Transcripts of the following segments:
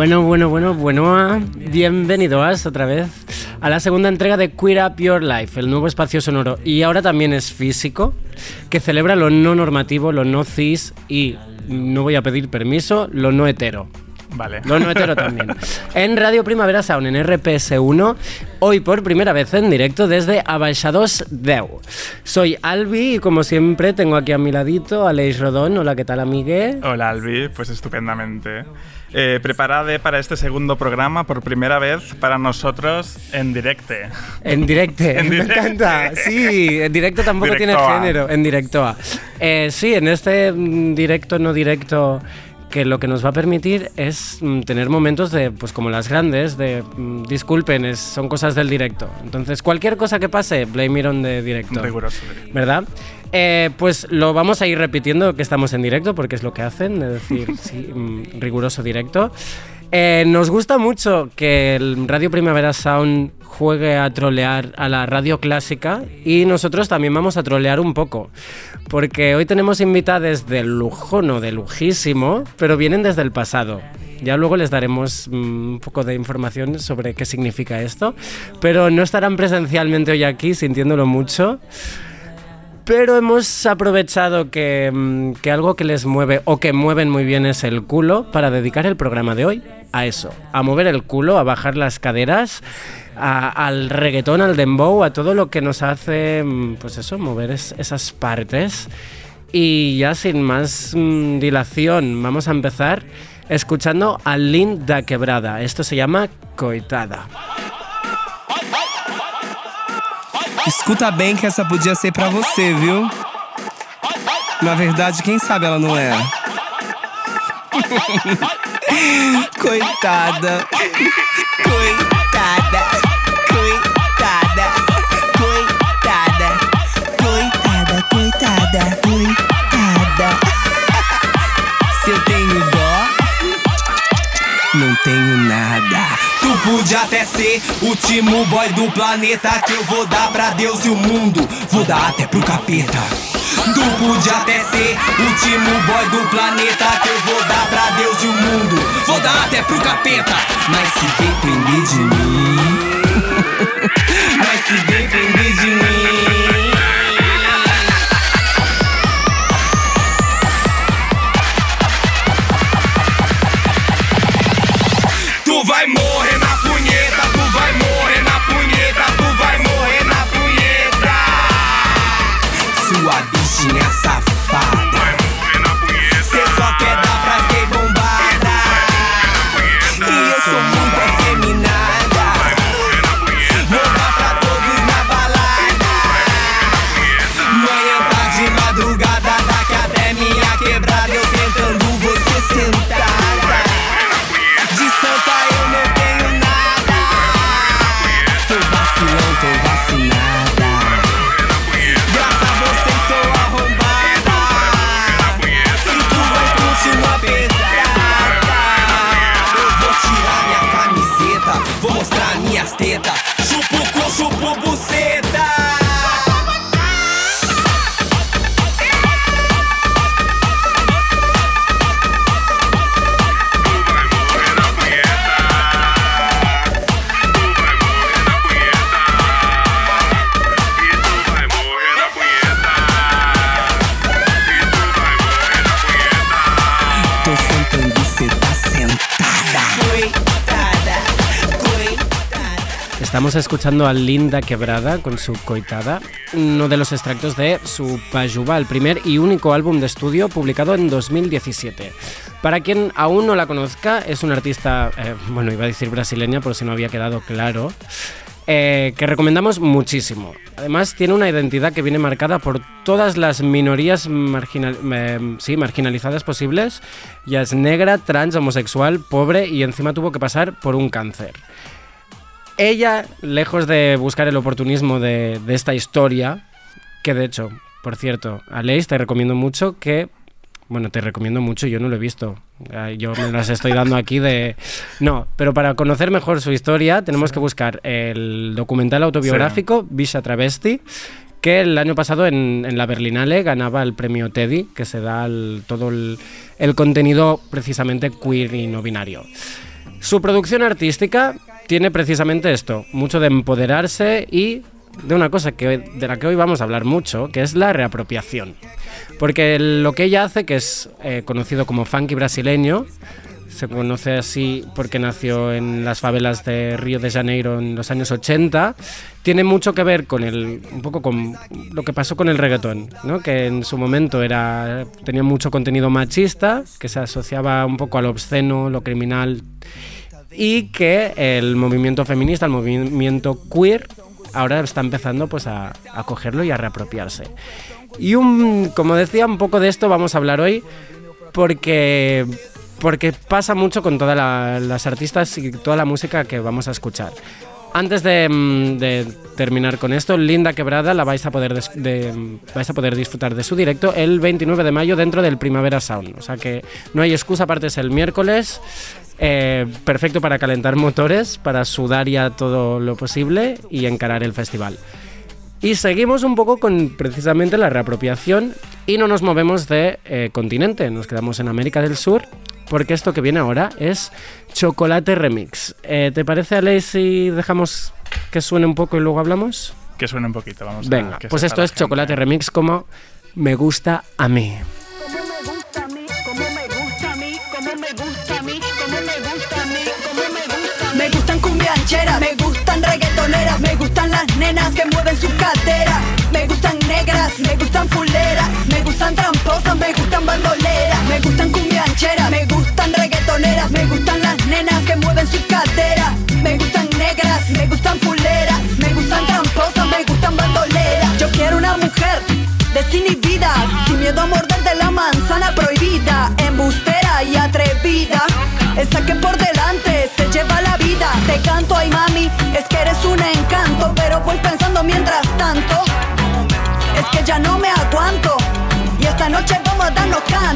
Bueno, bueno, bueno, bueno, bienvenidos otra vez a la segunda entrega de Queer Up Your Life, el nuevo espacio sonoro. Y ahora también es físico, que celebra lo no normativo, lo no cis y, no voy a pedir permiso, lo no hetero. Vale. Lo no hetero también. En Radio Primavera Sound, en RPS1, hoy por primera vez en directo desde Abaixados Deu. Soy Albi y como siempre tengo aquí a mi ladito a Leis Rodón. Hola, ¿qué tal, amigue? Hola, Albi, pues estupendamente. Eh, preparada para este segundo programa por primera vez para nosotros en directo. En directo, En me directe. encanta. Sí, en directo tampoco tiene A. género, en directo A. Eh, sí, en este mm, directo, no directo, que lo que nos va a permitir es mm, tener momentos de, pues como las grandes, de mm, disculpen, es- son cosas del directo. Entonces, cualquier cosa que pase, blame it on the directo. Riguroso. ¿Verdad? Eh, pues lo vamos a ir repitiendo que estamos en directo, porque es lo que hacen, es decir, sí, mm, riguroso directo. Eh, nos gusta mucho que el Radio Primavera Sound juegue a trolear a la radio clásica y nosotros también vamos a trolear un poco, porque hoy tenemos invitadas de lujo, no de lujísimo, pero vienen desde el pasado. Ya luego les daremos mm, un poco de información sobre qué significa esto, pero no estarán presencialmente hoy aquí, sintiéndolo mucho. Pero hemos aprovechado que, mm, que algo que les mueve o que mueven muy bien es el culo para dedicar el programa de hoy a eso, a mover el culo, a bajar las caderas, al reggaetón, al dembow, a todo lo que nos hace, mm, pues eso, mover es- esas partes. Y ya sin más mm, dilación, vamos a empezar escuchando a Linda Quebrada. Esto se llama Coitada. Escuta bem que essa podia ser pra você, viu? Na verdade, quem sabe ela não é. Coitada. Coitada. Coitada. Coitada. Coitada, coitada, coitada. Se eu tenho dó, não tenho nada. Podia até ser último boy do planeta que eu vou dar pra Deus e o mundo. Vou dar até pro capeta. Tu podia até ser último boy do planeta que eu vou dar pra Deus e o mundo. Vou dar até pro capeta. Mas se depender de mim. Estamos escuchando a Linda Quebrada con su Coitada, uno de los extractos de su Pajuba, el primer y único álbum de estudio publicado en 2017. Para quien aún no la conozca, es una artista, eh, bueno, iba a decir brasileña por si no había quedado claro, eh, que recomendamos muchísimo. Además, tiene una identidad que viene marcada por todas las minorías marginal- eh, sí, marginalizadas posibles. Ya es negra, trans, homosexual, pobre y encima tuvo que pasar por un cáncer. Ella, lejos de buscar el oportunismo de, de esta historia, que de hecho, por cierto, Aleix, te recomiendo mucho que. Bueno, te recomiendo mucho, yo no lo he visto. Yo me las estoy dando aquí de... No, pero para conocer mejor su historia tenemos que buscar el documental autobiográfico Visa Travesti, que el año pasado en, en la Berlinale ganaba el premio Teddy, que se da al- todo el, el contenido precisamente queer y no binario. Su producción artística tiene precisamente esto, mucho de empoderarse y de una cosa que, de la que hoy vamos a hablar mucho, que es la reapropiación. Porque lo que ella hace, que es eh, conocido como funky brasileño, se conoce así porque nació en las favelas de Río de Janeiro en los años 80, tiene mucho que ver con el, un poco con lo que pasó con el reggaetón, ¿no? que en su momento era, tenía mucho contenido machista, que se asociaba un poco al obsceno, lo criminal, y que el movimiento feminista, el movimiento queer, ahora está empezando pues a, cogerlo y a reapropiarse. Y un, como decía, un poco de esto vamos a hablar hoy porque, porque pasa mucho con todas la- las artistas y toda la música que vamos a escuchar. Antes de, mm, de terminar con esto, Linda Quebrada la vais a, poder des- de- vais a poder disfrutar de su directo el 29 de mayo dentro del Primavera Sound. O sea que no hay excusa, aparte es el miércoles. Eh, perfecto para calentar motores, para sudar ya todo lo posible y encarar el festival. Y seguimos un poco con precisamente la reapropiación y no nos movemos de eh, continente, nos quedamos en América del Sur, porque esto que viene ahora es Chocolate Remix. Eh, ¿Te parece, Ale, si dejamos que suene un poco y luego hablamos? Que suene un poquito, vamos a Venga, que pues sepa esto es Chocolate. Remix como me gusta a mí. Que mueven sus caderas, me gustan negras, me gustan fuleras, me gustan tramposas, me gustan bandoleras, me gustan cumbiancheras, me gustan reggaetoneras, me gustan las nenas que mueven sus caderas, me gustan negras, me gustan fuleras, me gustan tramposas, me gustan bandoleras. Yo quiero una mujer desinhibida, sin miedo a morderte la manzana prohibida, embustera y atrevida. Esa que por delante se lleva la vida. Te canto, mami, es que eres un encanto, pero voy pensando mientras tanto. Es que ya no me aguanto. Y esta noche vamos a darnos canto.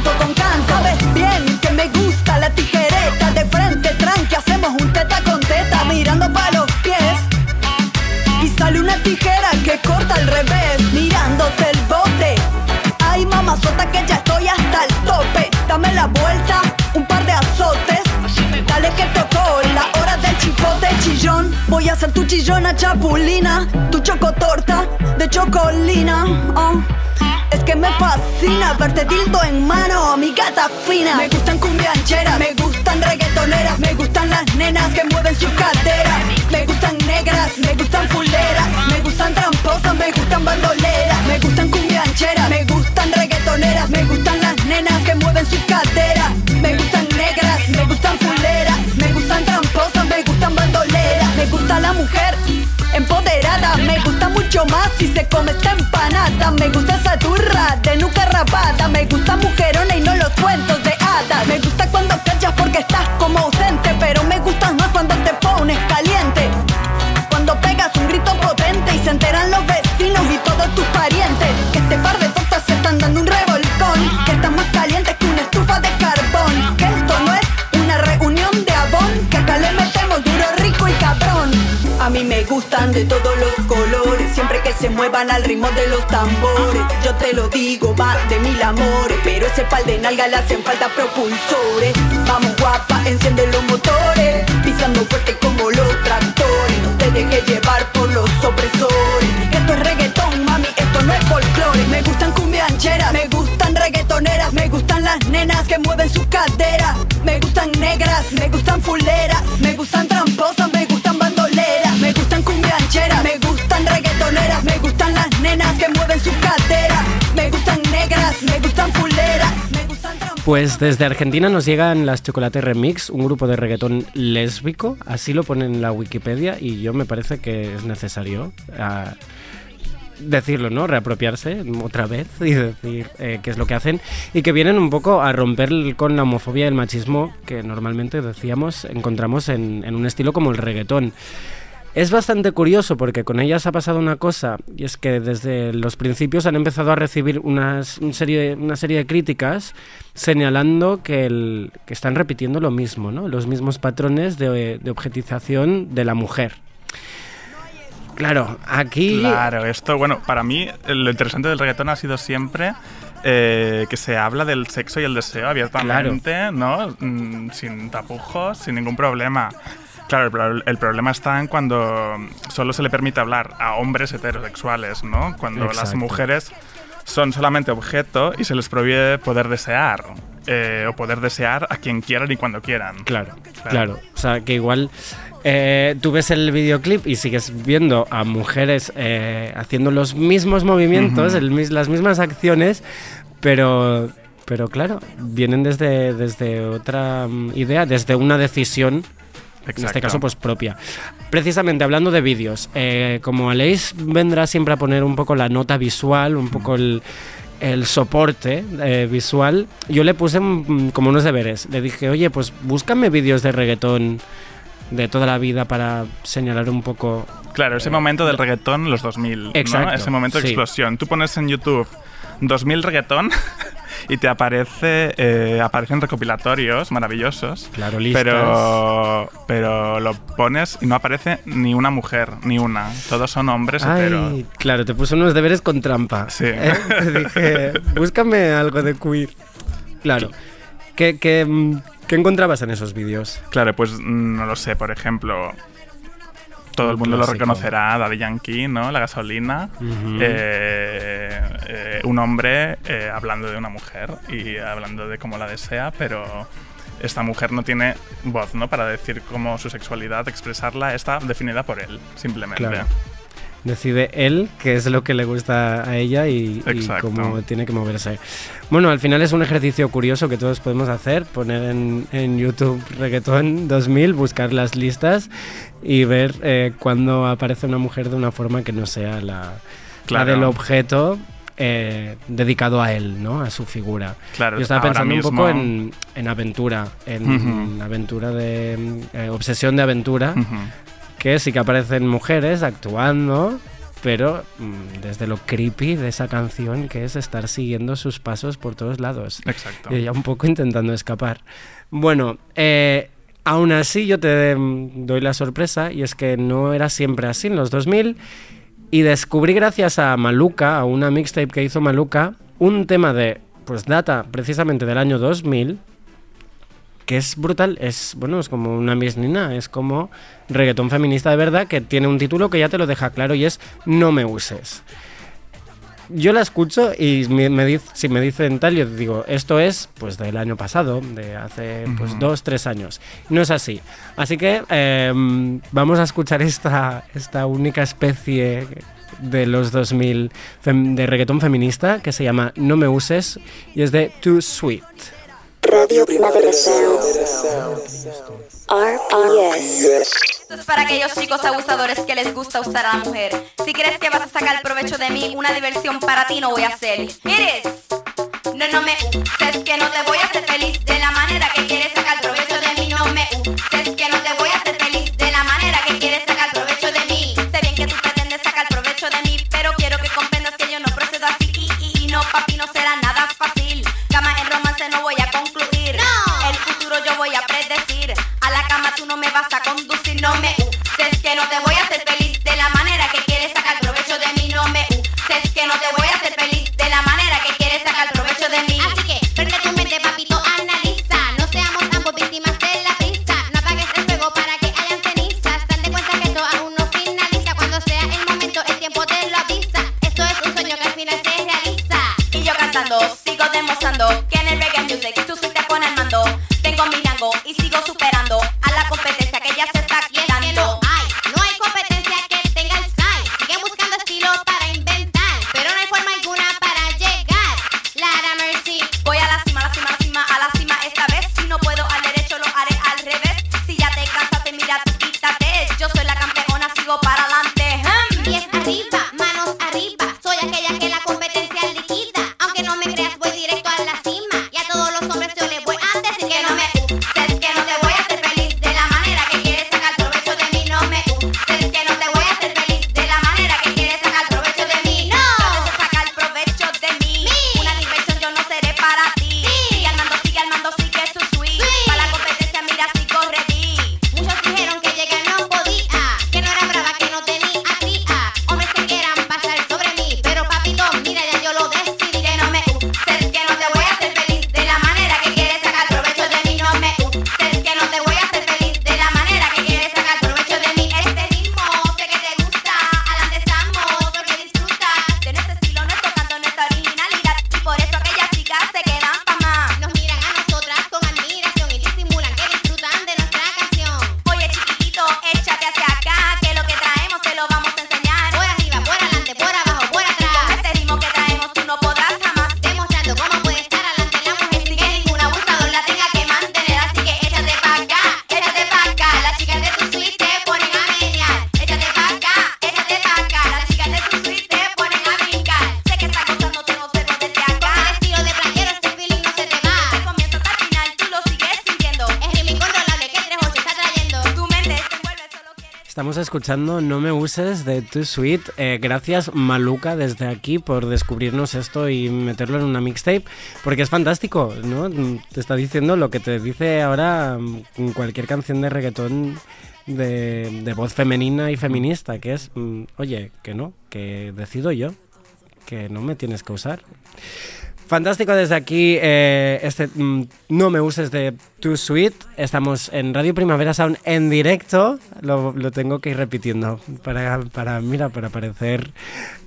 Voy a ser tu chillona chapulina, tu chocotorta de chocolina. oh. Es que me fascina verte dildo en mano, mi gata fina. Me gustan cumbiancheras, me gustan reggaetoneras, me gustan las nenas que mueven sus caderas. Me gustan negras, me gustan fuleras, me gustan tramposas, me gustan bandoleras. Me gustan cumbiancheras, me gustan reggaetoneras, me gustan las nenas que mueven sus caderas. Gusta la mujer empoderada, me gusta mucho más si se come esta empanada. Me gusta esa turra de nuca rapada, me gusta mujerona y no los cuentos de todos los colores, siempre que se muevan al ritmo de los tambores. Yo te lo digo, va de mil amores, pero ese pal de nalga le hacen falta propulsores. Vamos guapa, enciende los motores, pisando fuerte como los tractores. No te dejes llevar por los opresores. Esto es reggaetón, mami, esto no es folclore. Me gustan cumbiancheras, me gustan reggaetoneras, me gustan las nenas que mueven sus caderas. Me gustan negras, me gustan fuleras, Pues desde Argentina nos llegan las Chocolate Remix, un grupo de reggaetón lésbico, así lo pone en la Wikipedia y yo me parece que es necesario ah, decirlo, ¿no? Reapropiarse otra vez y decir eh, qué es lo que hacen y que vienen un poco a romper con la homofobia y el machismo que normalmente decíamos encontramos en, en un estilo como el reggaetón. Es bastante curioso porque con ellas ha pasado una cosa y es que desde los principios han empezado a recibir unas, un serie, una serie de críticas señalando que, el- que están repitiendo lo mismo, ¿no? los mismos patrones de, de objetización de la mujer. Claro, aquí... Claro, esto, bueno, para mí lo interesante del reggaetón ha sido siempre eh, que se habla del sexo y el deseo abiertamente, ¿no? Mm, sin tapujos, sin ningún problema. Claro, el, pro- el problema está en cuando solo se le permite hablar a hombres heterosexuales, ¿no? Cuando las mujeres son solamente objeto y se les prohíbe poder desear. eh, o poder desear a quien quieran y cuando quieran. Claro, claro. O sea, que igual eh, tú ves el videoclip y sigues viendo a mujeres eh, haciendo los mismos movimientos, el las mismas acciones, pero, pero claro, vienen desde, desde otra mm, idea, desde una decisión. En este caso, pues propia. Precisamente hablando de vídeos, eh, como Aleix vendrá siempre a poner un poco la nota visual, un poco el, el soporte eh, visual, yo le puse mm, como unos deberes. Le dije, oye, pues búscame vídeos de reggaetón de toda la vida para señalar un poco. Claro, ese momento del reggaetón, los 2000, Exacto, ¿no? Ese momento de sí. explosión. Tú pones en YouTube 2000 reggaetón y te aparece, eh, aparecen recopilatorios maravillosos. Claro, listas. Pero, pero lo pones y no aparece ni una mujer, ni una. Todos son hombres heteros. Ay, claro, te puse unos deberes con trampa. Sí. ¿eh? Te dije, búscame algo de queer. Claro. ¿Qué, qué, qué encontrabas en esos vídeos? Claro, pues mm, no lo sé, por ejemplo. Todo el Un mundo lo reconocerá, Daddy Yankee, ¿no? La gasolina. Eh, eh, un hombre eh, hablando de una mujer y hablando de cómo la desea, pero esta mujer no tiene voz, ¿no? Para decir cómo su sexualidad, expresarla, está definida por él, simplemente. Claro. Decide él qué es lo que le gusta a ella y, cómo tiene que moverse. Bueno, al final es un ejercicio curioso que todos podemos hacer, poner en, en YouTube Reggaetón 2000, buscar las listas y ver eh, cuándo aparece una mujer de una forma que no sea la, la del objeto eh, dedicado a él, ¿no? A su figura. Claro, Yo estaba pensando un poco en, en aventura, en aventura de eh, obsesión de aventura. Que sí que aparecen mujeres actuando, pero mm, desde lo creepy de esa canción que es estar siguiendo sus pasos por todos lados. Exacto. Y ella un poco intentando escapar. Bueno, eh, aún así yo te mm, doy la sorpresa y es que no era siempre así en los 2000 y descubrí gracias a Maluka, a una mixtape que hizo Maluka, un tema de, pues data precisamente del año 2000 que es brutal, es bueno, es como una misnina, es como reggaetón feminista de verdad que tiene un título que ya te lo deja claro y es No me uses. Yo la escucho y me, si me dicen tal, yo digo, esto es pues del año pasado, de hace pues dos, tres años. No es así. Así que em, vamos a escuchar esta, esta única especie de los 2000 fem- de reggaetón feminista que se llama No me uses y es de Too Sweet. Radio Primavera Sound. RPS. Esto es para aquellos chicos abusadores que les gusta usar a la mujer. Si crees que vas a sacar provecho de mí, una diversión para ti no voy a hacer. Eres. No, no me uses que no te voy a hacer feliz de la manera que quieres sacar provecho de mí. No me uses que no te voy a hacer feliz de la manera que quieres sacar provecho de mí. Sé bien que tú pretendes sacar provecho de mí, tú no No me uses de Too Sweet. Eh, gracias Maluca desde aquí por descubrirnos esto y meterlo en una mixtape, porque es fantástico, ¿no? Te está diciendo lo que te dice ahora mm, cualquier canción de reggaetón de, de voz femenina y feminista, que es, mm, oye, que no, que decido yo, que no me tienes que usar. Fantástico desde aquí, eh, este mm, No me uses de Too Sweet. Estamos en Radio Primavera Sound en directo. Lo, tengo que ir repitiendo para, para, mira, para parecer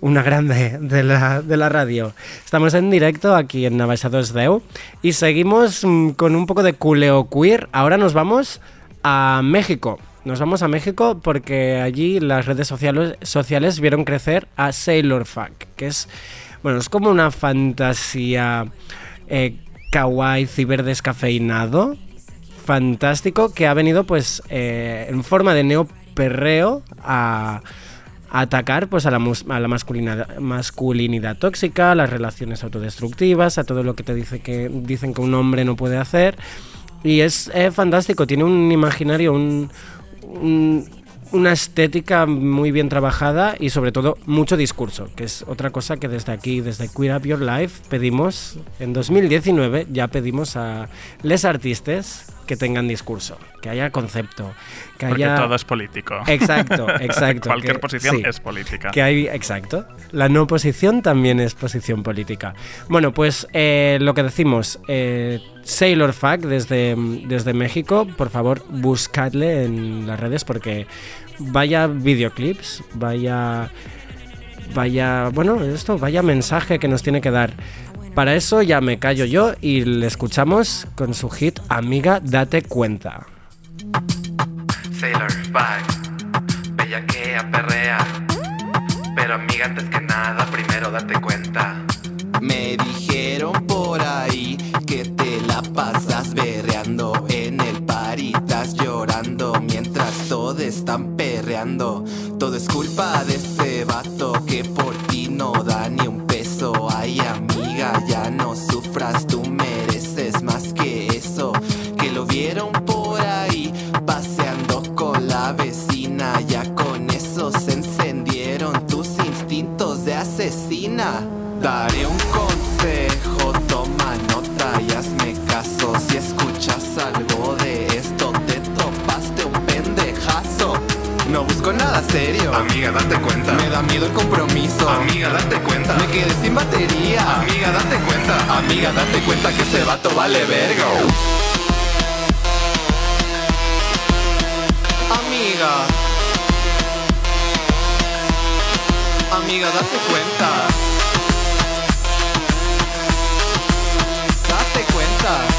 una grande de la, de la radio. Estamos en directo aquí en Navajados Deu y seguimos mm, con un poco de culeo queer. Ahora nos vamos a México. Nos vamos a México porque allí las redes sociales, sociales vieron crecer a Sailor Fuck, que es bueno, es como una fantasía eh, kawaii ciberdescafeinado, fantástico, que ha venido pues eh, en forma de neoperreo a, atacar pues a la, a la masculinidad, tóxica, a las relaciones autodestructivas, a todo lo que te dice que dicen que un hombre no puede hacer. Y es fantástico, tiene un imaginario, un, un- una estética muy bien trabajada y sobre todo mucho discurso, que es otra cosa que desde aquí, desde Queer Up Your Life, pedimos, en 2019 ya pedimos a les artistas que tengan discurso, que haya concepto, que Porque haya... todo es político. Exacto, exacto. Cualquier que- posición sí. es política. Que hay, exacto. La no posición también es posición política. Bueno, pues eh, lo que decimos, eh, Sailor Fuck desde, desde México, por favor, buscadle en las redes porque vaya videoclips, vaya. Vaya. Bueno, esto, vaya mensaje que nos tiene que dar. Para eso ya me callo yo y le escuchamos con su hit Amiga, date cuenta. Sailor Five, bellaquea, perrea. Pero amiga, antes que nada, primero date cuenta. Me dijeron por ahí que te la pasas berreando en el party, estás llorando mientras todos están perreando. Todo es culpa de ese vato que por tú mereces más que eso. Que lo vieron serio. Amiga, date cuenta. Me da miedo el compromiso. Amiga, date cuenta. Me quedé sin batería. Amiga, date cuenta. Amiga, date cuenta que ese vato vale verga. Amiga. Amiga, date cuenta. Date cuenta.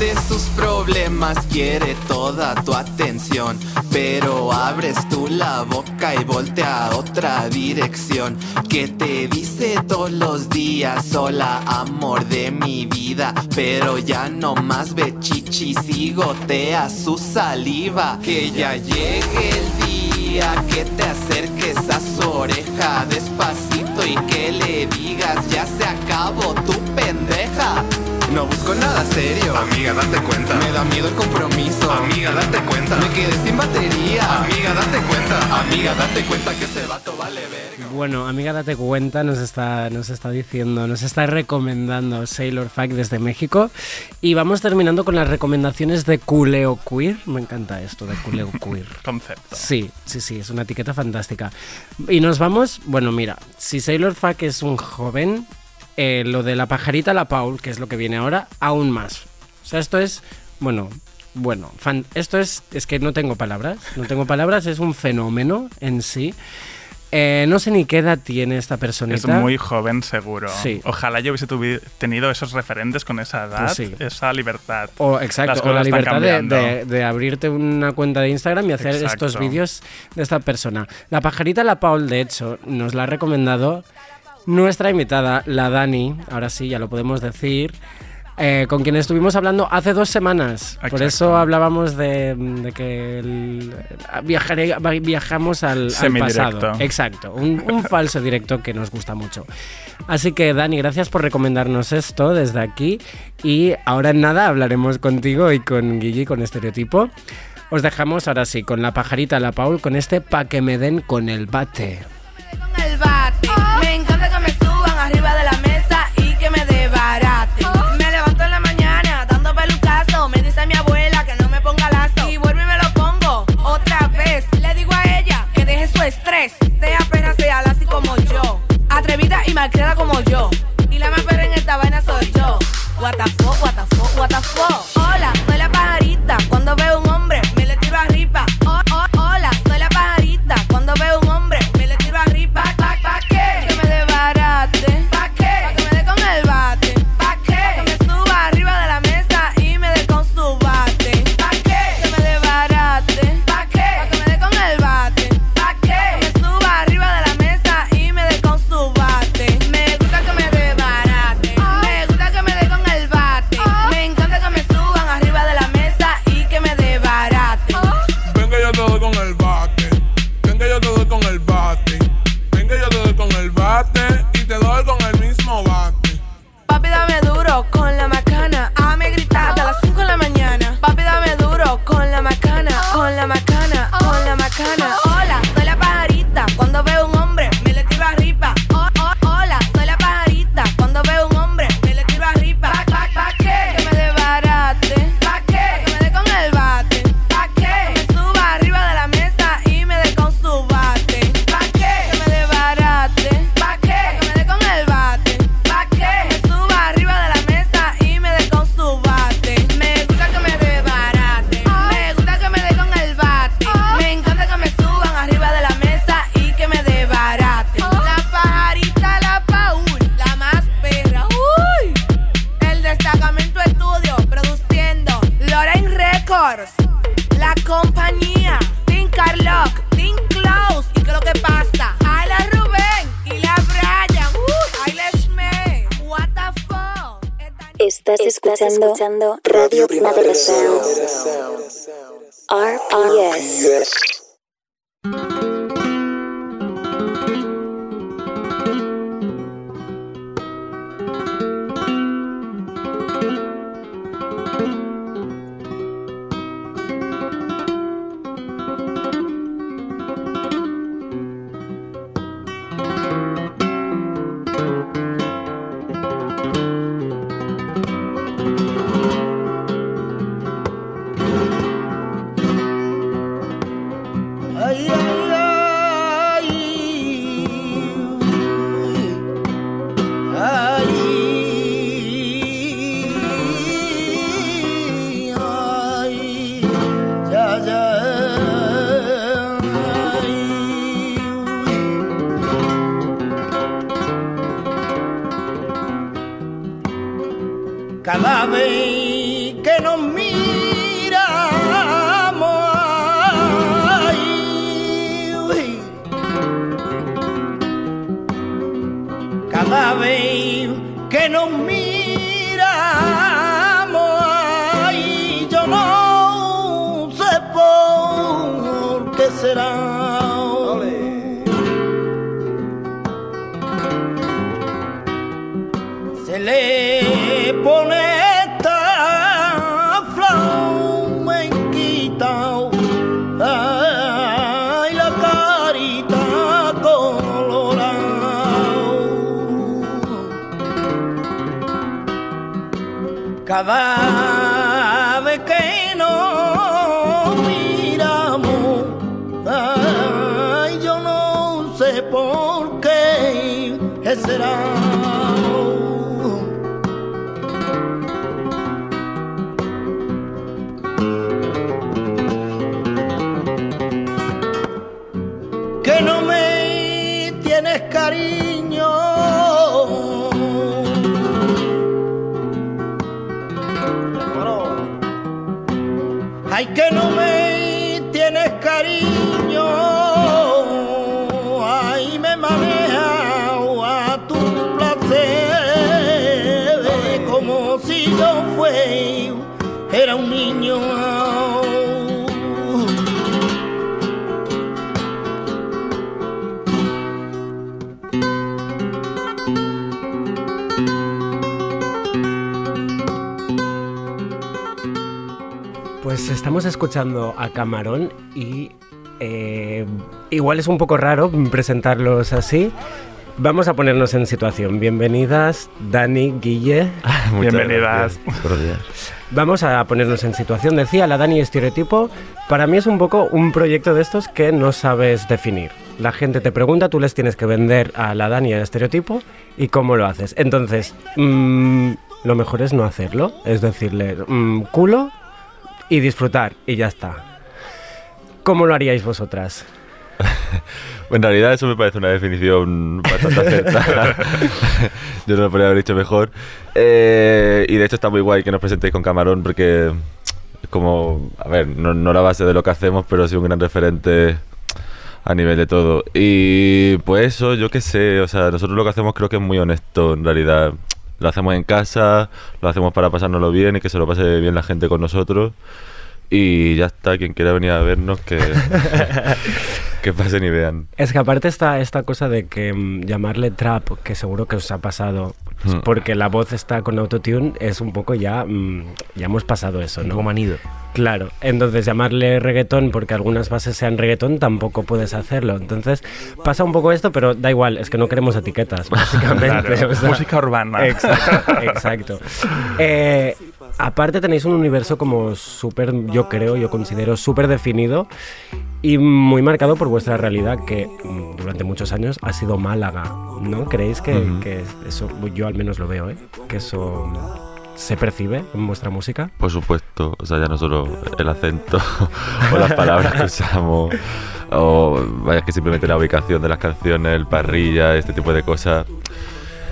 Contándote sus problemas quiere toda tu atención. Pero abres tú la boca y voltea a otra dirección. Que te dice todos los días Hola amor de mi vida Pero ya no más ve chichis y gotea su saliva. Que ya llegue el día que te acerques a su oreja Despacito y que le digas nada serio. Amiga, date cuenta. Me da miedo el compromiso. Amiga, date cuenta. Me quedé sin batería. Amiga, date cuenta. Amiga, date cuenta que ese vato vale verga. Bueno, amiga, date cuenta, nos está, nos está diciendo, nos está recomendando Sailor Fact desde México. Y vamos terminando con las recomendaciones de Culeo Queer. Me encanta esto de Culeo Queer. Concepto. Sí, sí, sí, es una etiqueta fantástica. Y nos vamos, bueno, mira, si Sailor Fuck es un joven, eh, lo de la pajarita la Paul, que es lo que viene ahora, aún más. O sea, esto es, bueno, bueno, fan- esto es, es que no tengo palabras, no tengo palabras, es un fenómeno en sí. Eh, no sé ni qué edad tiene esta Es personita. muy joven, seguro. Sí. Ojalá yo hubiese tenido esos referentes con esa edad, Pues sí. esa libertad. O, exacto, o la libertad de, cambiando. de- de abrirte una cuenta de Instagram y hacer Exacto. estos vídeos de esta persona. La pajarita La Paul, de hecho, nos la ha recomendado nuestra invitada, la Dani, ahora sí, ya lo podemos decir. Eh, con quien estuvimos hablando hace dos semanas. Por eso hablábamos de, que el, viajamos al, al, pasado. Exacto, un, falso directo que nos gusta mucho. Así que Dani, gracias por recomendarnos esto desde aquí y ahora en nada hablaremos contigo y con Guille con Estereotipo. Os dejamos ahora sí con la pajarita La Paul con este pa' que me den con el bate. Con estrés. Te apenas se habla así como yo. Atrevida y malcriada como yo. Y la más perra en esta vaina soy yo. What the fuck, what the fuck, what the fuck. Hola, soy la pajarita. Cuando veo un Baba. Estamos escuchando a Camarón y eh, igual es un poco raro presentarlos así. Vamos a ponernos en situación. Bienvenidas, Dani, Guille. Bienvenidas. gracias. Buenos días. Vamos a ponernos en situación. Decía la Dani Estereotipo, para mí es un poco un proyecto de estos que no sabes definir. La gente te pregunta, tú les tienes que vender a la Dani el estereotipo y cómo lo haces. Entonces, mm, lo mejor es no hacerlo. Es decirle, mm, culo y disfrutar y ya está. ¿Cómo lo haríais vosotras? En realidad eso me parece una definición bastante acertada. Yo no lo podría haber dicho mejor. Eh, y de hecho está muy guay que nos presentéis con Camarón porque como, a ver, no, no la base de lo que hacemos, pero sí un gran referente a nivel de todo. Y pues eso, yo qué sé, o sea, nosotros lo que hacemos creo que es muy honesto en realidad. Lo hacemos en casa, lo hacemos para pasárnoslo bien y que se lo pase bien la gente con nosotros. Y ya está, quien quiera venir a vernos, que, que pasen y vean. Es que aparte está esta cosa de que mm, llamarle trap, que seguro que os ha pasado, pues, Mm. porque la voz está con autotune, es un poco ya, mm, ya hemos pasado eso, ¿no? poco manido. Claro, entonces llamarle reggaetón porque algunas bases sean reggaetón tampoco puedes hacerlo. Entonces pasa un poco esto, pero da igual, es que no queremos etiquetas, básicamente. Claro, o sea- música urbana. Exacto, exacto. Eh, aparte tenéis un universo como súper, yo creo, yo considero súper definido y muy marcado por vuestra realidad que durante muchos años ha sido Málaga, ¿no? ¿Creéis que, que eso, yo al menos lo veo, ¿eh? Que eso se percibe en vuestra música? Por supuesto, o sea, ya no solo el acento o las palabras que usamos, o vaya que simplemente la ubicación de las canciones, el parrilla, este tipo de cosas.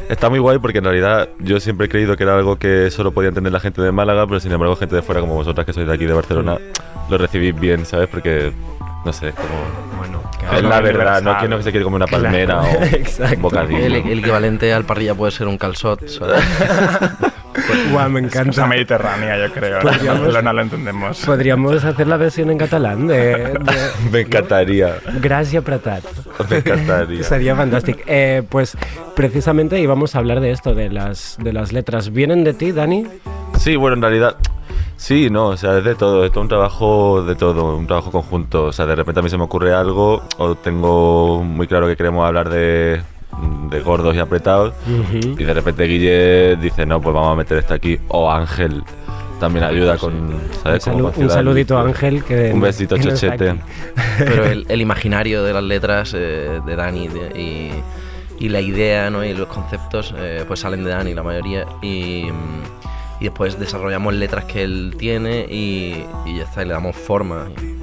Está muy guay porque en realidad yo siempre he creído que era algo que solo podía entender la gente de Málaga, pero sin embargo gente de fuera como vosotras que sois de aquí de Barcelona lo recibís bien, ¿sabes? Porque, no sé, es como... Bueno, es la verdad, no que no se quiere comer una palmera o un bocadillo. El, el equivalente al parrilla puede ser un calzot. ¿sabes? Guau, me encanta. Cosa mediterránea, yo creo. Podríamos- No, no lo entendemos. Podríamos hacer la versión en catalán de, de Me encantaría. Gracias Pratat. Me encantaría. Sería fantástico. Eh, pues precisamente íbamos a hablar de esto, de las, de las letras. ¿Vienen de ti, Dani? Sí, bueno, en realidad, sí, no, o sea, es de todo, es todo un trabajo de todo, un trabajo conjunto. O sea, de repente a mí se me ocurre algo, o tengo muy claro que queremos hablar de, de gordos y apretados, Ujú. y de repente Guille dice, no, pues vamos a meter esto aquí, o Ángel también ayuda con, ¿sabes? Un, salu- saludito a. Ángel. Que Un besito, que no. Pero el, el imaginario de las letras eh, de Dani de- y, y la idea ¿no? y los conceptos eh, pues salen de Dani la mayoría y, y después desarrollamos letras que él tiene y, y ya está, y le damos forma. Y-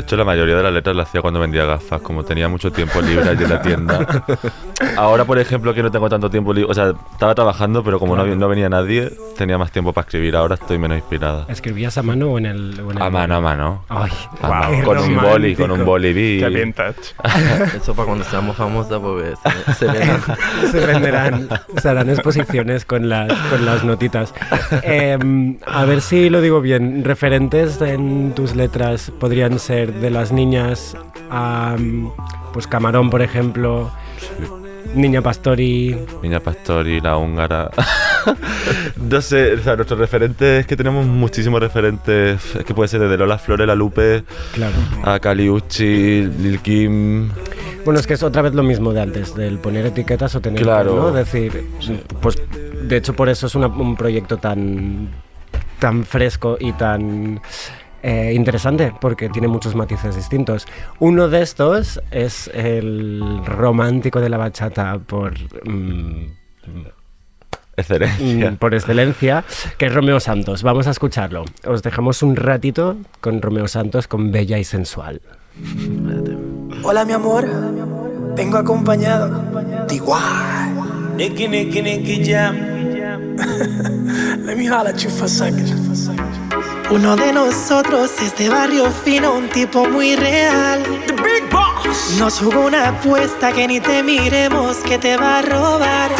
De hecho, la mayoría de las letras las hacía cuando vendía gafas, como tenía mucho tiempo libre allí en la tienda. Ahora, por ejemplo, que no tengo tanto tiempo libre, o sea, estaba trabajando, pero como no, Claro. no venía nadie, tenía más tiempo para escribir. Ahora estoy menos inspirada. ¿Escribías a mano o en el.? o en el- A mano, a mano. Ay, A guau, mano, con un boli, con un boli. Qué vintage. Esto para cuando seamos famosas porque se, se ven- se venderán, se harán exposiciones con las, con las notitas. Em, a ver si lo digo bien. Referentes en tus letras podrían ser de las niñas a pues Camarón, por ejemplo, Niña Pastori. Niña Pastori, la húngara. no sé, o sea, nuestros referentes es que tenemos muchísimos referentes. Es que puede ser desde Lola Flores, La Lupe, Claro. a Caliucci, Lil Kim. Bueno, es que es otra vez lo mismo de antes, del poner etiquetas o tener. Claro. ¿no? decir, pues de hecho por eso es una- un proyecto tan, tan fresco y tan eh, interesante, porque tiene muchos matices distintos. Uno de estos es el romántico de la bachata por. mm, Excelencia. mm, por excelencia, que es Romeo Santos. Vamos a escucharlo. Os dejamos un ratito con Romeo Santos con Bella y Sensual. Hola mi amor, vengo acompañado de igual. Nicky, Nicky, Nicky Jam. Let me holler at you for a second. Uno de nosotros es de barrio fino, un tipo muy real. The Big Boss. Nos jugó una apuesta que ni te miremos que te va a robar.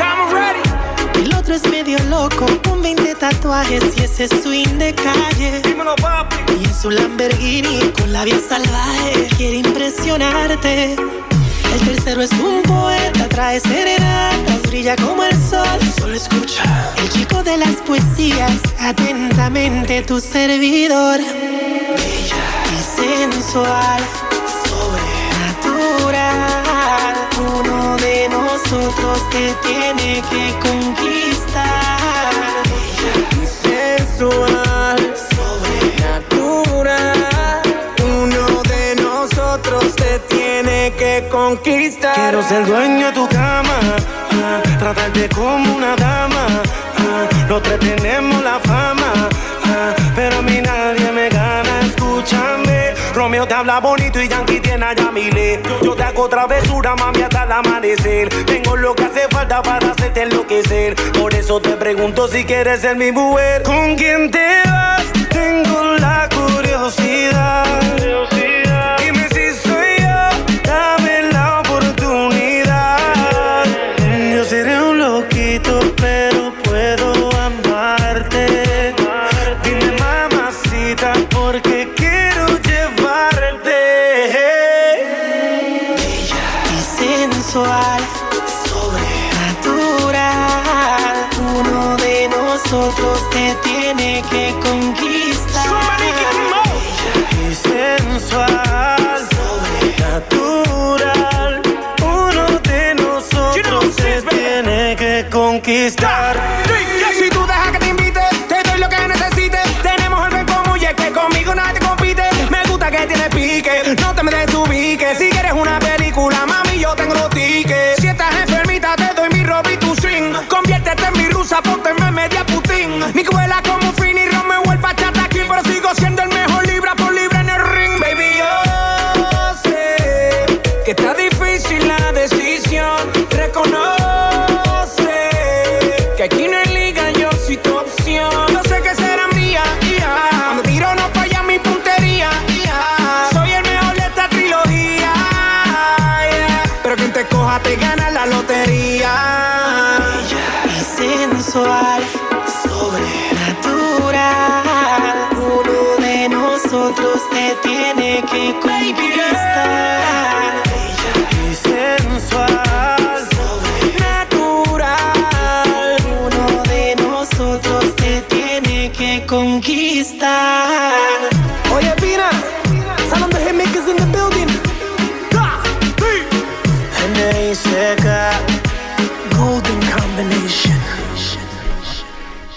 El otro es medio loco, un 20 tatuajes y ese swing de calle. Y en su Lamborghini con la vía salvaje quiere impresionarte. El tercero es un poeta, trae serenatas, brilla como el sol. Solo escucha. El chico de las poesías, atentamente tu servidor. Bella y sensual, sobrenatural. Uno de nosotros te tiene que conquistar. Bella y sensual, sobrenatural. Uno de nosotros te tiene que conquistar. Quiero ser dueño de tu cama, tratarte como una dama. ah, los tres tenemos la fama, ah, pero a mí nadie me gana. Escúchame, Romeo te habla bonito y Yankee tiene a Yamile. Yo te hago travesura, mami, hasta el amanecer. Tengo lo que hace falta para hacerte enloquecer. Por eso te pregunto si quieres ser mi mujer. ¿Con quién te vas? Tengo la curiosidad.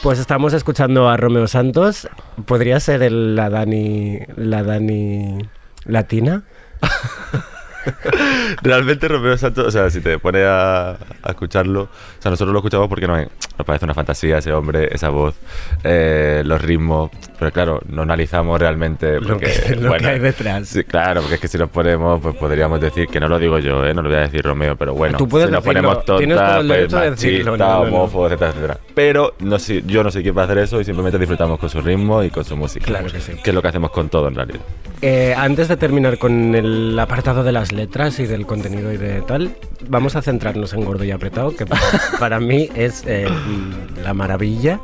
Pues estamos escuchando a Romeo Santos. ¿Podría ser el- la Dani. la Dani. latina? Realmente Romeo Santos, o sea, si te pones a, a escucharlo, o sea, nosotros lo escuchamos porque nos, nos parece una fantasía ese hombre, esa voz, eh, los ritmos, pero claro, no analizamos realmente Lo porque, que- lo que hay detrás. Sí, claro, porque es que si nos ponemos, pues podríamos decir, que no lo digo yo, ¿eh? no lo voy a decir Romeo, pero bueno, Tú puedes si nos ponemos tontas, pues, de machista, no, no, no. etcétera, etcétera. Pero no sé, yo no sé quién va a hacer eso y simplemente disfrutamos con su ritmo y con su música. Claro que sí. Que es lo que hacemos con todo en realidad. Eh, antes de terminar con el apartado de las letras y del contenido y de tal, vamos a centrarnos en Gordo y Apretado, que para, para mí es eh, la maravilla.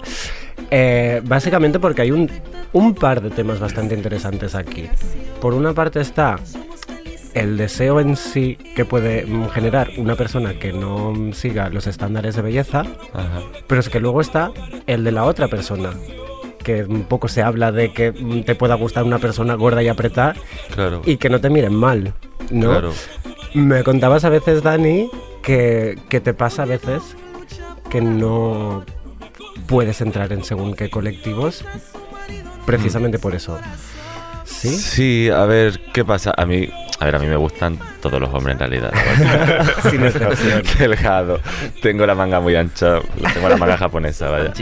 Eh, básicamente porque hay un, un par de temas bastante interesantes aquí. Por una parte está el deseo en sí que puede generar una persona que no siga los estándares de belleza, Ajá. pero es que luego está el de la otra persona. Que un poco se habla de que mm, te pueda gustar una persona gorda y apretada Claro. y que no te miren mal, ¿no? Claro. Me contabas a veces, Dani, que, que te pasa a veces que no puedes entrar en según qué colectivos precisamente por eso. ¿Sí? Sí, a ver, ¿qué pasa? A mí, a ver, a mí me gustan todos los hombres en realidad. Sin excepción. Delgado. Tengo la manga muy ancha, tengo la manga japonesa, vaya.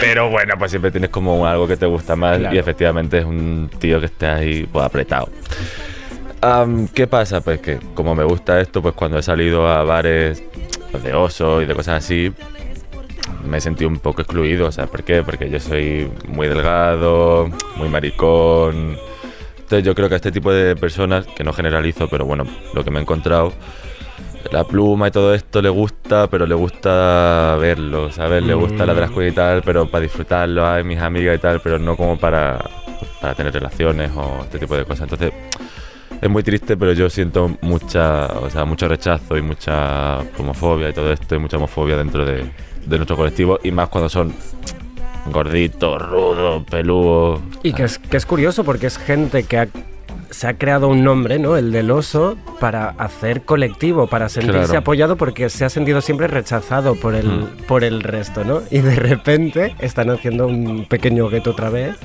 Pero bueno, pues siempre tienes como algo que te gusta más Claro. y efectivamente es un tío que está ahí pues, apretado. Am, ¿Qué pasa? Pues que como me gusta esto, pues cuando he salido a bares de oso y de cosas así, me he sentido un poco excluido. O sea, ¿por qué? Porque yo soy muy delgado, muy maricón. Entonces yo creo que a este tipo de personas, que no generalizo, pero bueno, lo que me he encontrado, la pluma y todo esto le gusta, pero le gusta verlo, ¿sabes? Le gusta la Mm. drag y tal, pero para disfrutarlo, hay mis amigas y tal, pero no como para, para tener relaciones o este tipo de cosas. Entonces, es muy triste, pero yo siento mucha, o sea, mucho rechazo y mucha homofobia y todo esto, y mucha homofobia dentro de, de nuestro colectivo, y más cuando son gorditos, rudos, peludos. Y que es, que es curioso porque es gente que ha- se ha creado un nombre, ¿no? El del oso, para hacer colectivo, para sentirse Claro. apoyado porque se ha sentido siempre rechazado por el, Mm. por el resto, ¿no? Y de repente están haciendo un pequeño gueto otra vez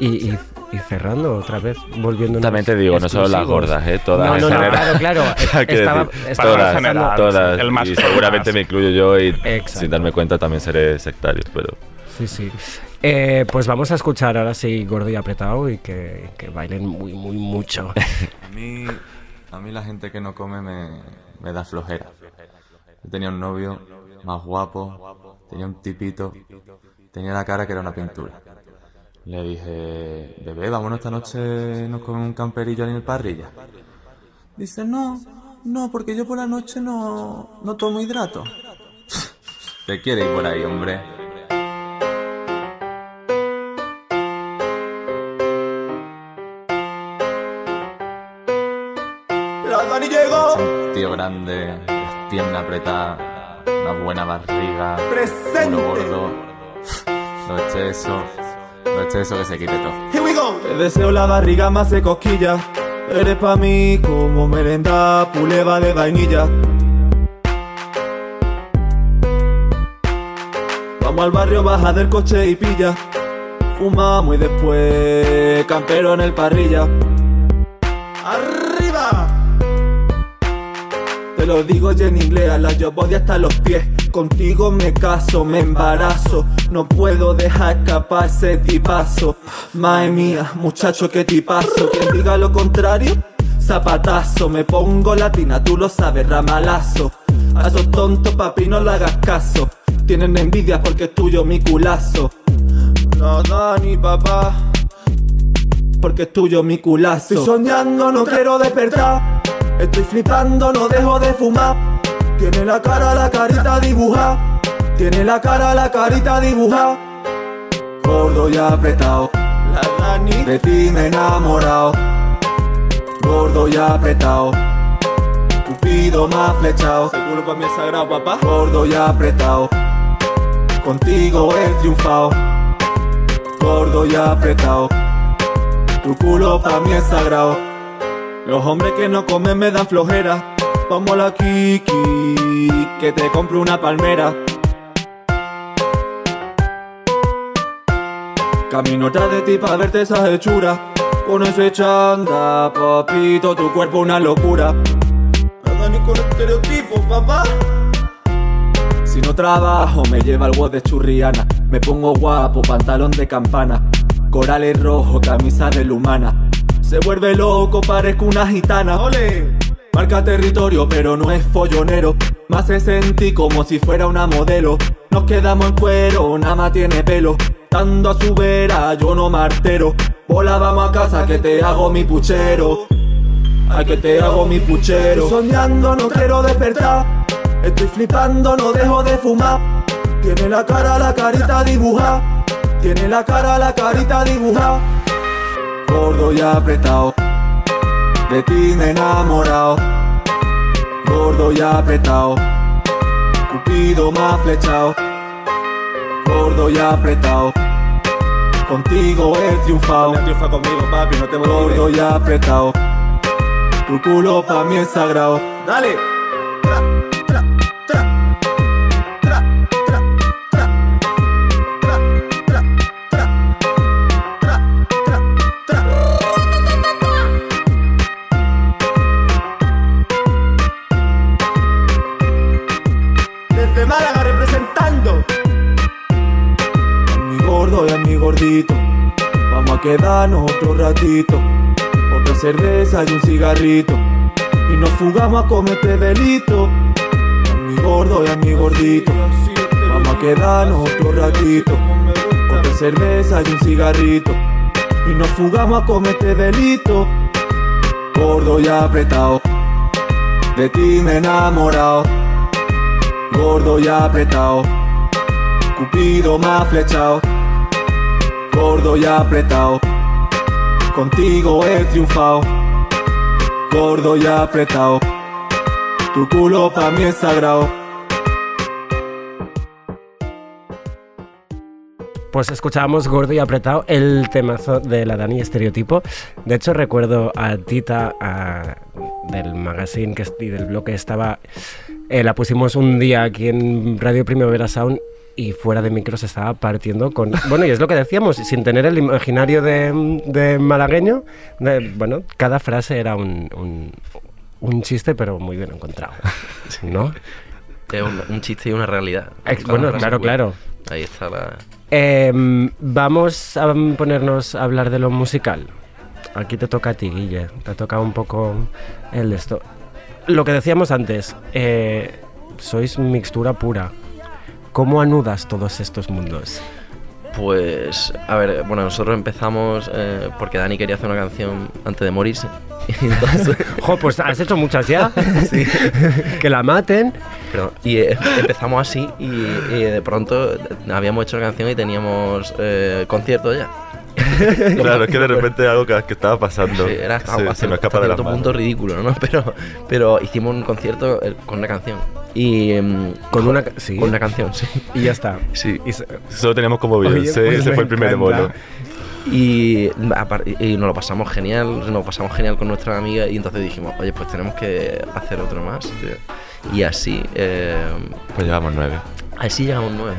y, y- y cerrando otra vez, volviendo También te digo, no solo las gordas, ¿eh? Todas No, no, claro, claro. Estaba- estaba todas, el más y seguramente me incluyo yo y Exacto. sin darme cuenta también seré sectario, pero... Sí, sí. Eh, pues vamos a escuchar ahora sí Gordo y Apretado y que, que bailen muy, muy mucho. A mí, a mí la gente que no come me, me da flojera. Yo tenía un novio más guapo, tenía un tipito, tenía la cara que era una pintura. Le dije, bebé, vámonos esta noche, nos comemos un camperillo en el parrilla. Dice, no, no, porque yo por la noche no, no tomo hidrato. Te quiere ir por ahí, hombre. Tío grande, pierna apretada, una buena barriga, Presente. gordo, los excesos, los excesos que se quite todo. Here we go. Te deseo la barriga más de cosquilla. Eres pa' mí como merenda, puleva de vainilla. Vamos al barrio, baja del coche y pilla. Fumamos y después campero en el parrilla. ¡Arriba! Lo digo inglés, a la yo voy hasta los pies. Contigo me caso, me embarazo. No puedo dejar escapar ese tipazo. Madre mía, muchacho, qué tipazo. Quien diga lo contrario, zapatazo. Me pongo latina, tú lo sabes, ramalazo. A esos tontos, papi, no le hagas caso. Tienen envidia porque es tuyo mi culazo. No, Dani, papá. Porque es tuyo mi culazo. Estoy soñando, no quiero despertar. Estoy flipando, no dejo de fumar. Tiene la cara, la carita dibujada. Tiene la cara, la carita dibujada. Gordo y apretado. La Dani. De ti me he enamorado. Gordo y apretado. Cupido más flechado. Seguro para mí es sagrado, papá. Gordo y apretado. Contigo he triunfado. Gordo y apretado. Tu culo pa' mí es sagrado. Los hombres que no comen me dan flojera. Vamos a la Kiki, que te compro una palmera. Camino tras de ti pa' verte esa hechura. Con ese chanda, papito, tu cuerpo una locura. Anda ni con estereotipos, papá. Si no trabajo, me lleva el voz de churriana. Me pongo guapo, pantalón de campana. Corales rojo, camisa de lumana. Se vuelve loco, parezco una gitana. ¡Ole! Marca territorio, pero no es follonero. Más se sentí como si fuera una modelo. Nos quedamos en cuero, nada más tiene pelo. Dando a su vera, yo no martero. Bola, vamos a casa que te hago mi puchero. Ay, que te hago mi puchero. Estoy soñando, no quiero despertar. Estoy flipando, no dejo de fumar. Tiene la cara, la carita dibujada. Tiene la cara, la carita dibujada. Gordo y apretado. De ti me he enamorado. Gordo y apretado. Cupido más flechado. Gordo y apretado. Contigo he triunfado. triunfa conmigo, papi, no te Gordo y apretado. Tu culo pa' mí es sagrado. Dale. Gordito. Vamos a quedarnos otro ratito. Otra cerveza y un cigarrito. Y nos fugamos a comer delito. A mi gordo y a mi gordito. Vamos a quedarnos otro ratito. Otra cerveza y un cigarrito. Y nos fugamos a comer delito. Gordo y apretado. De ti me he enamorado, gordo y apretado. Cupido ha flechado, gordo y apretado. Contigo he triunfado, gordo y apretado. Tu culo pa' mí es sagrado. Pues escuchábamos Gordo y Apretado, el temazo de la Dani Estereotipo. De hecho, recuerdo a Tita a- del magazine que, y del blog que estaba. eh, la pusimos un día aquí en Radio Primavera Sound y fuera de micro se estaba partiendo con. Bueno, y es lo que decíamos, sin tener el imaginario de, de malagueño, de- bueno, cada frase era un, un, un chiste, pero muy bien encontrado. ¿No? Un, un chiste y una realidad. Ex- bueno, claro, buena. Ahí está la... Em, vamos a ponernos a hablar de lo musical. Aquí te toca a ti, Guille. Te toca un poco el esto. Lo que decíamos antes, eh, sois mixtura pura. ¿Cómo anudas todos estos mundos? Pues, a ver, bueno, nosotros empezamos eh, porque Dani quería hacer una canción antes de morirse. Entonces, Jo, pues has hecho muchas ya. Sí. que la maten. Pero, y eh, empezamos así y, y de pronto habíamos hecho la canción y teníamos eh, concierto ya. Claro, es que de repente algo que, que estaba pasando. Sí, era estaba se, me escapa hasta de manos. punto ridículo, ¿no? Pero, pero hicimos un concierto eh, con una canción. Y, em, Con una sí. Con una canción, sí. Y ya está. Sí. Y se- Solo teníamos como Oye, pues ese me fue el primer bolo. Y, y nos lo pasamos genial, nos lo pasamos genial con nuestra amiga y entonces dijimos, oye, pues tenemos que hacer otro más. tío. Y así, eh, Pues llevamos nueve. así llegamos nueve.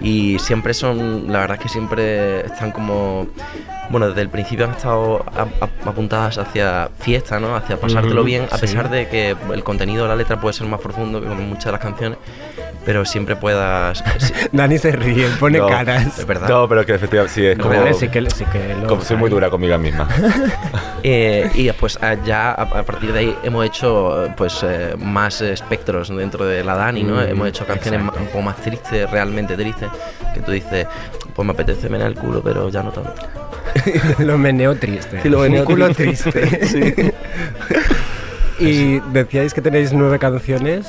Y siempre son, la verdad es que siempre están como, bueno, desde el principio han estado a- a- apuntadas hacia fiesta, ¿no? Hacia pasártelo bien, a sí. pesar de que el contenido de la letra puede ser más profundo que con muchas de las canciones, pero siempre puedas... sí, Dani se ríe, pone No, caras. es verdad. No, pero que efectivamente sí es No, como. Sí que, sí que lo como soy muy dura conmigo misma. Eh, y después ah, ya a, a partir de ahí hemos hecho eh, pues eh, más espectros dentro de la Dani, ¿no? Mm, hemos hecho canciones ma- un poco más tristes, realmente tristes, que tú dices, pues me apetece menear el culo, pero ya no tanto. lo meneo triste. Sí, lo meneo Un culo triste. triste. y decíais que tenéis nueve canciones.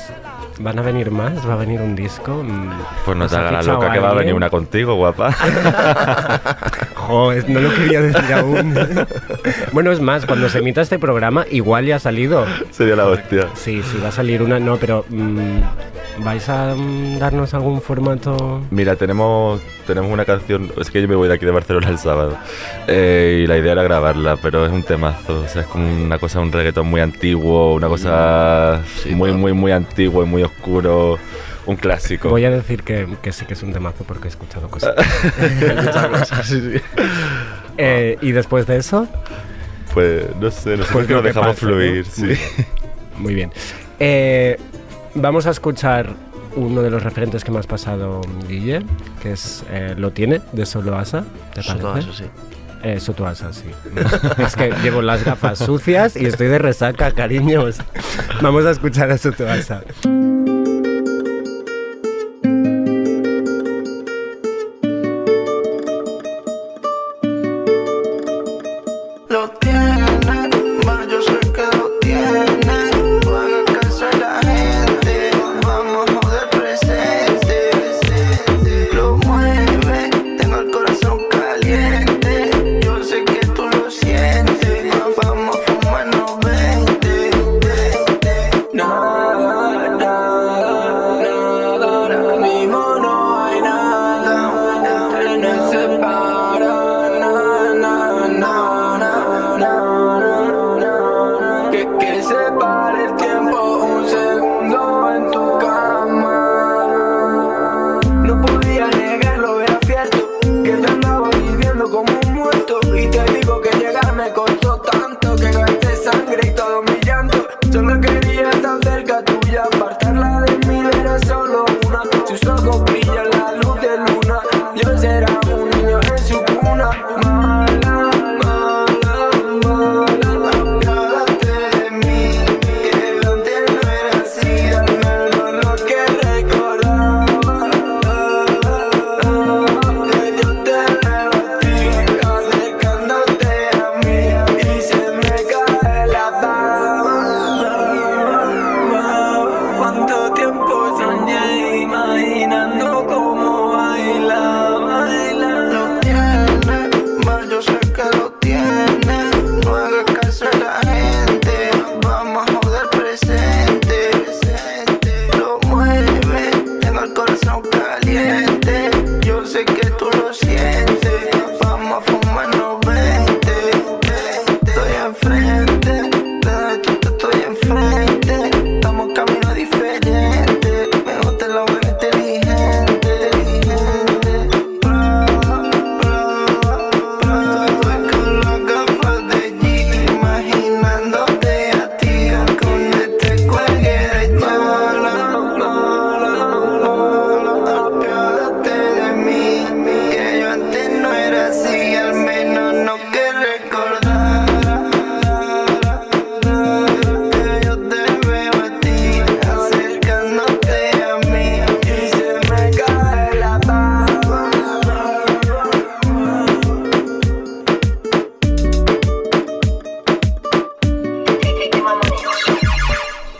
¿Van a venir más? ¿Va a venir un disco? Pues no ¿os te ha hagas la loca que va a venir una contigo, guapa. No lo quería decir aún. bueno, es más, cuando se emita este programa, igual ya ha salido. Sería la hostia. Sí, sí, va a salir una. No, pero. mm, ¿Vais a mm, darnos algún formato? Mira, tenemos, tenemos una canción. Es que yo me voy de aquí de Barcelona el sábado. eh, y la idea era grabarla, pero es un temazo. O sea, es como una cosa, un reggaetón muy antiguo, una cosa muy, muy, muy antiguo y muy oscuro. Un clásico. Voy a decir que, que sí que es un temazo porque he escuchado cosas. Eh, y después de eso, Pues no sé, nosotros Pues que nos dejamos fluir, ¿no? sí. muy bien. Eh, vamos a escuchar uno de los referentes que me has pasado, Guille, que es eh, Lo Tiene, de Solo Asa. ¿Te Soto parece? Asa, sí. Eh, Soto Asa, sí. es que llevo las gafas sucias y estoy de resaca, cariños. Vamos a escuchar a Soto Asa.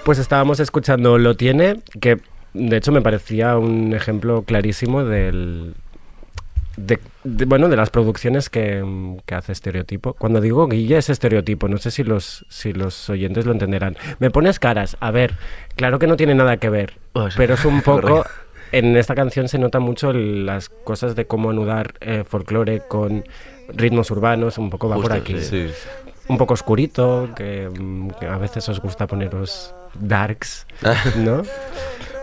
Pues estábamos escuchando Lo Tiene, que de hecho me parecía un ejemplo clarísimo del... De, de- bueno, de las producciones que, que hace Estereotipo. Cuando digo Guille es Estereotipo, no sé si los, si los oyentes lo entenderán. Me pones caras, a ver, claro que no tiene nada que ver, Pues, pero es un poco... En esta canción se nota mucho las cosas de cómo anudar eh, folclore con ritmos urbanos, un poco va por aquí. sí. Un poco oscurito, que, que a veces os gusta poneros darks, ¿no?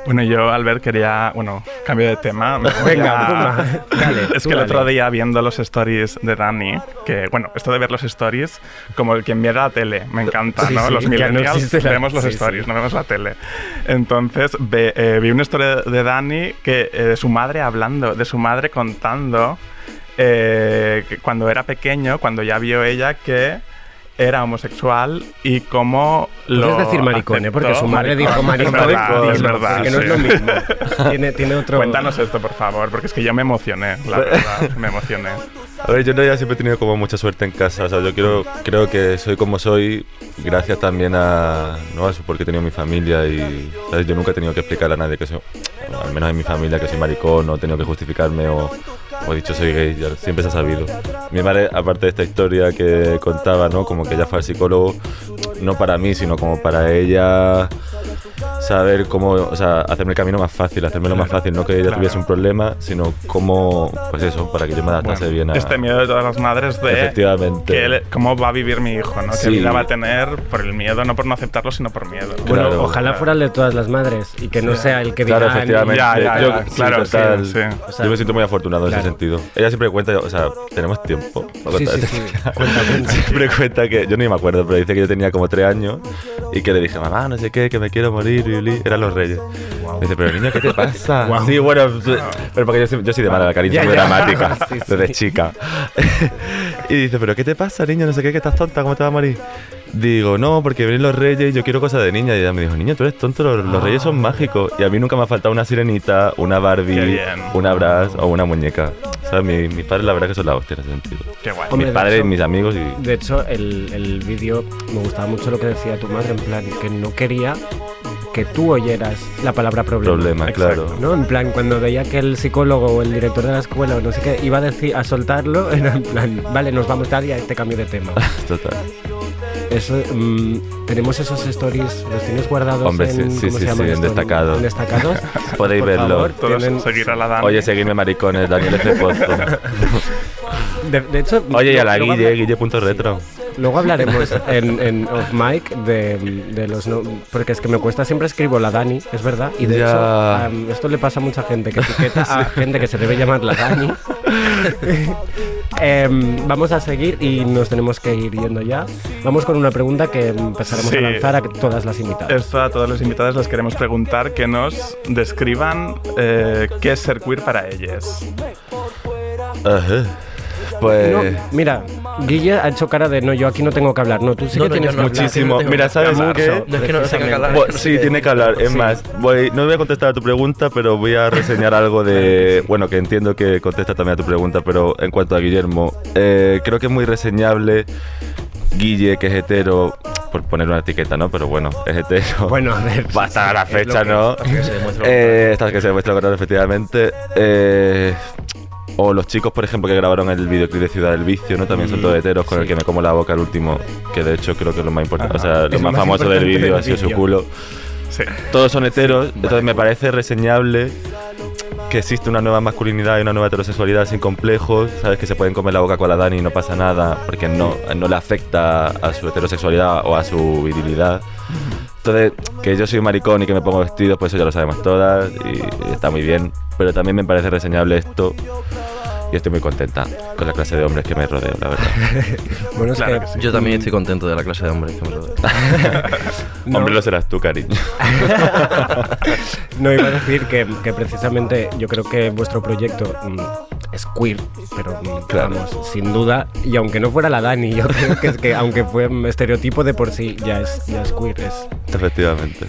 Bueno, yo, Albert, quería. Bueno, cambio de tema. me voy Venga, a-. Dale, es que el dale. otro día, viendo los stories de Dani, que, bueno, esto de ver los stories, como el quien ve la tele, me encanta, Sí, ¿no? sí, los no millennials la- vemos los sí, stories, sí. no vemos la tele. Entonces, ve- eh, vi una historia de Dani que, eh, de su madre hablando, de su madre contando eh, que cuando era pequeño, cuando ya vio ella que era homosexual y cómo lo Puedes decir maricón, ¿eh? Porque aceptó. su madre dijo maricón, Es verdad, porque no es lo mismo. Tiene, tiene otro... Cuéntanos esto, por favor, porque es que yo me emocioné, la verdad, me emocioné. A ver, yo en realidad siempre he tenido como mucha suerte en casa. O sea, yo quiero, creo que soy como soy gracias también a, ¿no? a porque he tenido mi familia y ¿sabes? yo nunca he tenido que explicarle a nadie que soy, al menos en mi familia, que soy maricón, o he tenido que justificarme o, o he dicho soy gay, ya siempre se ha sabido. Mi madre, aparte de esta historia que contaba, ¿no? como que ella fue al psicólogo, no para mí, sino como para ella saber cómo, o sea, hacerme el camino más fácil, hacérmelo más fácil, no que ella Claro. tuviese un problema, sino cómo, pues eso, para que yo me adaptase Bueno, bien a... Este miedo de todas las madres de Efectivamente. que él- cómo va a vivir mi hijo, ¿no? Sí. Qué vida va a tener por el miedo, no por no aceptarlo, sino por miedo. Bueno, Claro. ojalá fuera el de todas las madres y que no sea el que diga... Claro, efectivamente. Ya, ya, yo, ya, sí, claro, total. sí, sí. O sea, yo me siento muy afortunado en ese sentido. Ella siempre cuenta, o sea, tenemos tiempo. para Sí, contar sí, esta sí. historia. Cuenta, cuenta. Siempre cuenta que, yo ni me acuerdo, pero dice que yo tenía como tres años y que le dije, mamá, no sé qué, que me quiero morir, y". eran los reyes. Me dice, pero niño, ¿qué te pasa? Guau. Sí, bueno, pero porque yo, soy- yo soy de mala la cariño, Ya, muy ya. dramática, Sí, sí. desde chica. y dice, pero ¿qué te pasa, niño? No sé qué, que estás tonta, ¿cómo te va a morir? Digo, no, porque vienen los reyes y yo quiero cosas de niña. Y ella me dijo, niño, tú eres tonto, los, los reyes son mágicos. Y a mí nunca me ha faltado una sirenita, una Barbie, bien. una Brass o una muñeca. ¿Sabes? Mi- mis padres, la verdad, que son la hostia en ese sentido. Qué guay. Hombre, mis de padres, hecho- mis amigos y. De hecho, el, el vídeo me gustaba mucho lo que decía tu madre, en plan, que no quería que tú oyeras la palabra problema. Problema, Exacto. claro. ¿no? En plan, cuando veía que el psicólogo o el director de la escuela o no sé qué iba a decir a soltarlo, era en plan, vale, nos vamos a dar ya este cambio de tema. Total. Eso, mm, tenemos esos stories, los tienes guardados Hombre, en, sí, sí, ¿cómo sí, se llama sí, en destacados. En destacados. Podéis Por verlo. favor, Todos tienen- seguir a la Dani. Oye, seguidme, maricones, Daniel F. Pozo. de, de hecho, Oye, y a la Guille, guille.retro. Luego hablaremos en, en off mic de, de los no, porque es que me cuesta siempre escribo la Dani, es verdad, y de Ya. hecho am, esto le pasa a mucha gente que etiqueta a gente que se debe llamar la Dani. Em, vamos a seguir y nos tenemos que ir yendo ya. Vamos con una pregunta que empezaremos Sí. a lanzar a todas las invitadas. Esto a todos los invitados les queremos preguntar que nos describan eh, qué es ser queer para ellos. Ajá. Pues. No, mira, Guille ha hecho cara de no, yo aquí no tengo que hablar. No, tú sí No, que no, tienes hablar. Muchísimo. tengo Mira, ¿sabes hablar. qué? No, es que no tengo que hablar. Sí, tiene que hablar. Es más, voy, no voy a contestar a tu pregunta, pero voy a reseñar algo de. Bueno, que entiendo que contesta también a tu pregunta, pero en cuanto a Guillermo, eh, creo que es muy reseñable. Guille, que es hetero, por poner una etiqueta, ¿no? Pero bueno, es hetero. Bueno, a ver. Hasta la es fecha, que ¿no? Hasta que se demuestre lo Eh, hasta que se demuestre lo contrario, efectivamente. Eh, o los chicos, por ejemplo, que grabaron el videoclip de Ciudad del Vicio, ¿no? También son todos heteros, con el que me como la boca el último, que de hecho creo que es lo más importante, o sea, lo más famoso del vídeo ha sido su culo. Todos son heteros, entonces me parece reseñable que existe una nueva masculinidad y una nueva heterosexualidad sin complejos, sabes que se pueden comer la boca con la Dani y no pasa nada, porque no, no le afecta a su heterosexualidad o a su virilidad. Entonces, que yo soy un maricón y que me pongo vestido, pues eso ya lo sabemos todas y, y está muy bien. Pero también me parece reseñable esto y estoy muy contenta con la clase de hombres que me rodeo, la verdad. Bueno, es Claro que, que sí. Yo también estoy contento de la clase de hombres que me rodea. No. Hombre, lo serás tú, cariño. No iba a decir que, que precisamente yo creo que vuestro proyecto mm, es queer, pero mm, vamos, sin duda, y aunque no fuera la Dani, yo creo que es que aunque fue un estereotipo de por sí, ya es, ya es queer, es Efectivamente.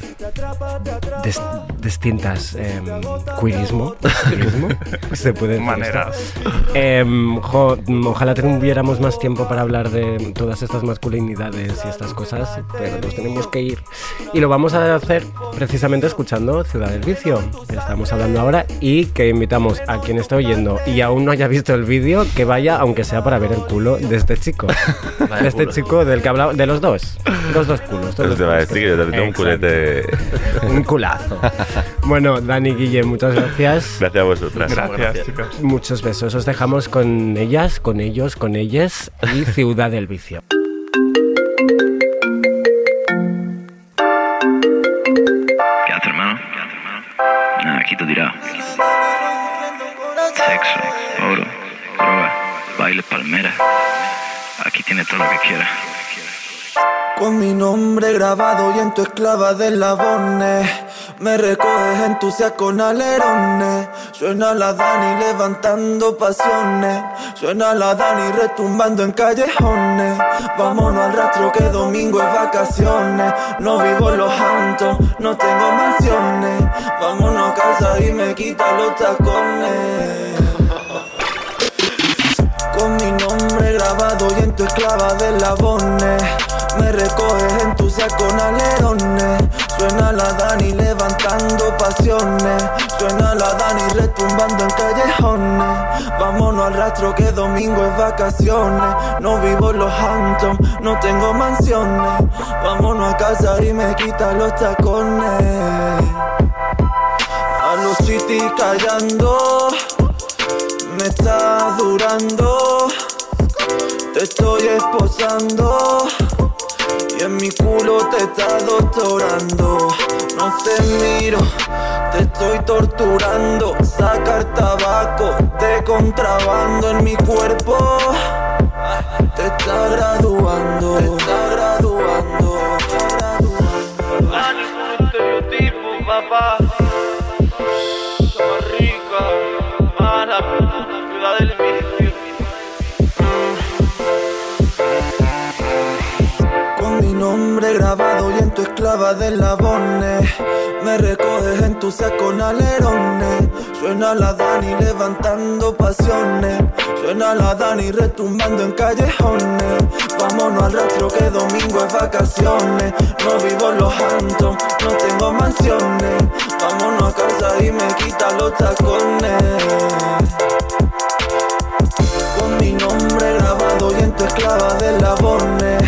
dis- distintas em, queerismo, queerismo, se puede decir Maneras. Em, jo, ojalá tuviéramos más tiempo para hablar de todas estas masculinidades y estas cosas, pero nos tenemos que ir. Y lo vamos a hacer precisamente escuchando Ciudad del Vicio, que estamos hablando ahora, y que invitamos a quien esté oyendo y aún no haya visto el vídeo, que vaya, aunque sea para ver el culo de este chico. Vaya de este culo. chico del que hablaba, de los dos. Los dos culos. Los te va a dos decir que yo también tengo un culete. Un culazo. Bueno, Dani Guille, muchas gracias. Gracias a vosotras. Gracias, chicos. Muchos besos. Os dejamos con ellas, con ellos, con ellas y Ciudad del Vicio. ¿Qué haces, hermano? Nada, aquí te tirado. Sexo, oro, droga, bailes, palmeras. Aquí tienes todo lo que quieras. Con mi nombre grabado y en tu esclava del labone Me recoges en tu sea con alerones Suena la Dani levantando pasiones Suena la Dani retumbando en callejones. Vámonos al rastro que domingo es vacaciones. No vivo en los Hamptons, no tengo mansiones. Vámonos a casa y me quita los tacones. Con mi nombre grabado y en tu esclava del labone Me recoges en tu saco con alerones Suena la Dani levantando pasiones. Suena la Dani retumbando en callejones. Vámonos al rastro que domingo es vacaciones. No vivo en los Hamptons, no tengo mansiones. Vámonos a casa y me quita los tacones. A los city callando me estás durando, te estoy esposando en mi culo te estás doctorando. No te miro, te estoy torturando. Sacar tabaco de contrabando en mi cuerpo. Te está graduando, te está graduando. Y en tu esclava del labone Me recoges en tu saco alerones Suena la Dani levantando pasiones. Suena la Dani retumbando en callejones. Vámonos al rastro que domingo es vacaciones. No vivo en los Hamptons, no tengo mansiones. Vámonos a casa y me quita los tacones con mi nombre grabado y en tu esclava del labone.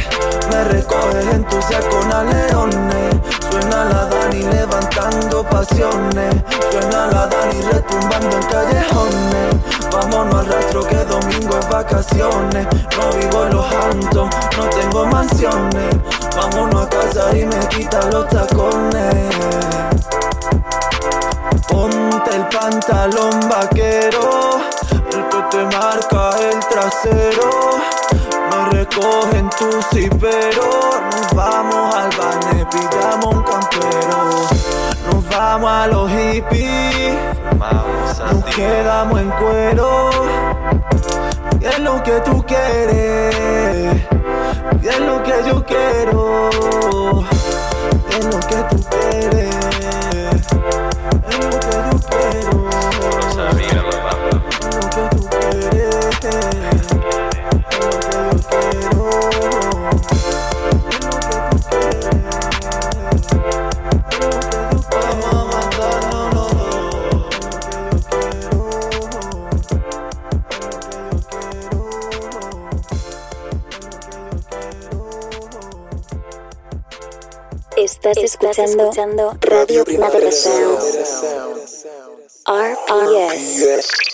Me recoges en tu saco con alerones Suena la Dani levantando pasiones. Suena la Dani retumbando en callejones. Vámonos al rastro que domingo es vacaciones. No vivo en los Hamptons, no tengo mansiones. Vámonos a casa y me quita los tacones. Ponte el pantalón vaquero, marca el trasero. Me recogen tu cipero, nos vamos al bane, pillamos un campero. Nos vamos a los hippies, nos quedamos en cuero. Es lo que tú quieres, es lo que yo quiero, es lo que tú quieres. Estás escuchando, Radio Primavera Sound. RPS.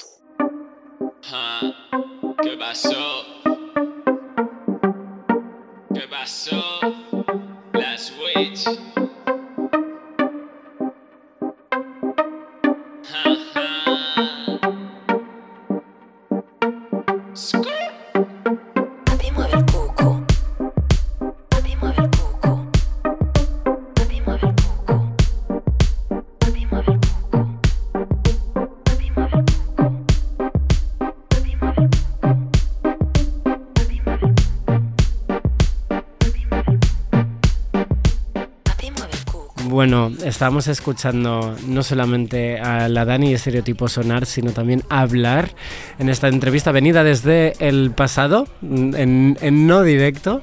Bueno, estábamos escuchando no solamente a la Dani Estereotipo Sonar, sino también hablar en esta entrevista venida desde el pasado, en, en no directo.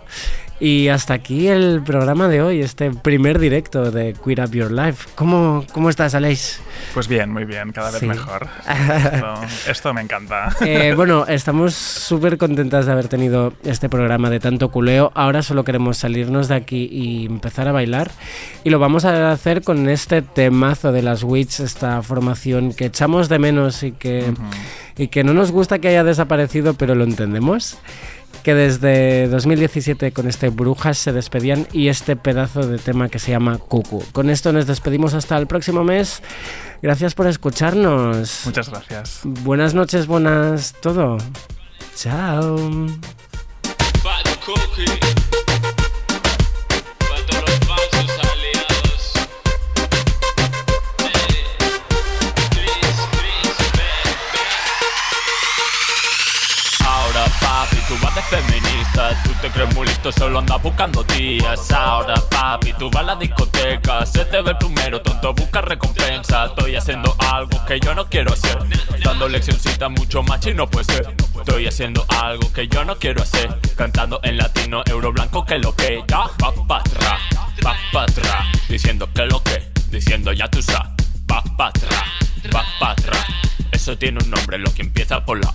Y hasta aquí el programa de hoy, este primer directo de Queer Up Your Life. ¿Cómo, cómo estás, Aleix? Pues bien, muy bien, cada vez Sí. mejor. Esto, esto me encanta. Eh, bueno, estamos súper contentas de haber tenido este programa de tanto culeo. Ahora solo queremos salirnos de aquí y empezar a bailar. Y lo vamos a hacer con este temazo de las Witch, esta formación que echamos de menos y que, y que no nos gusta que haya desaparecido, pero lo entendemos. Que desde 2017 con este Brujas se despedían y este pedazo de tema que se llama Cucu. Con esto nos despedimos hasta el próximo mes. Gracias por escucharnos. Muchas gracias. Buenas noches, buenas todo. Chao. Tú te crees muy listo, solo andas buscando tías Ahora papi, tú vas a la discoteca Se te ve el primero, tonto, busca recompensa. Estoy haciendo algo que yo no quiero hacer. Dando leccioncita mucho más y no puede ser. Estoy haciendo algo que yo no quiero hacer. Cantando en latino, euro blanco que lo que ya Va pa' atrás, va pa' atrás. Diciendo que lo que, diciendo ya tú sabes Va pa' atrás, va pa' atrás. Eso tiene un nombre, lo que empieza por la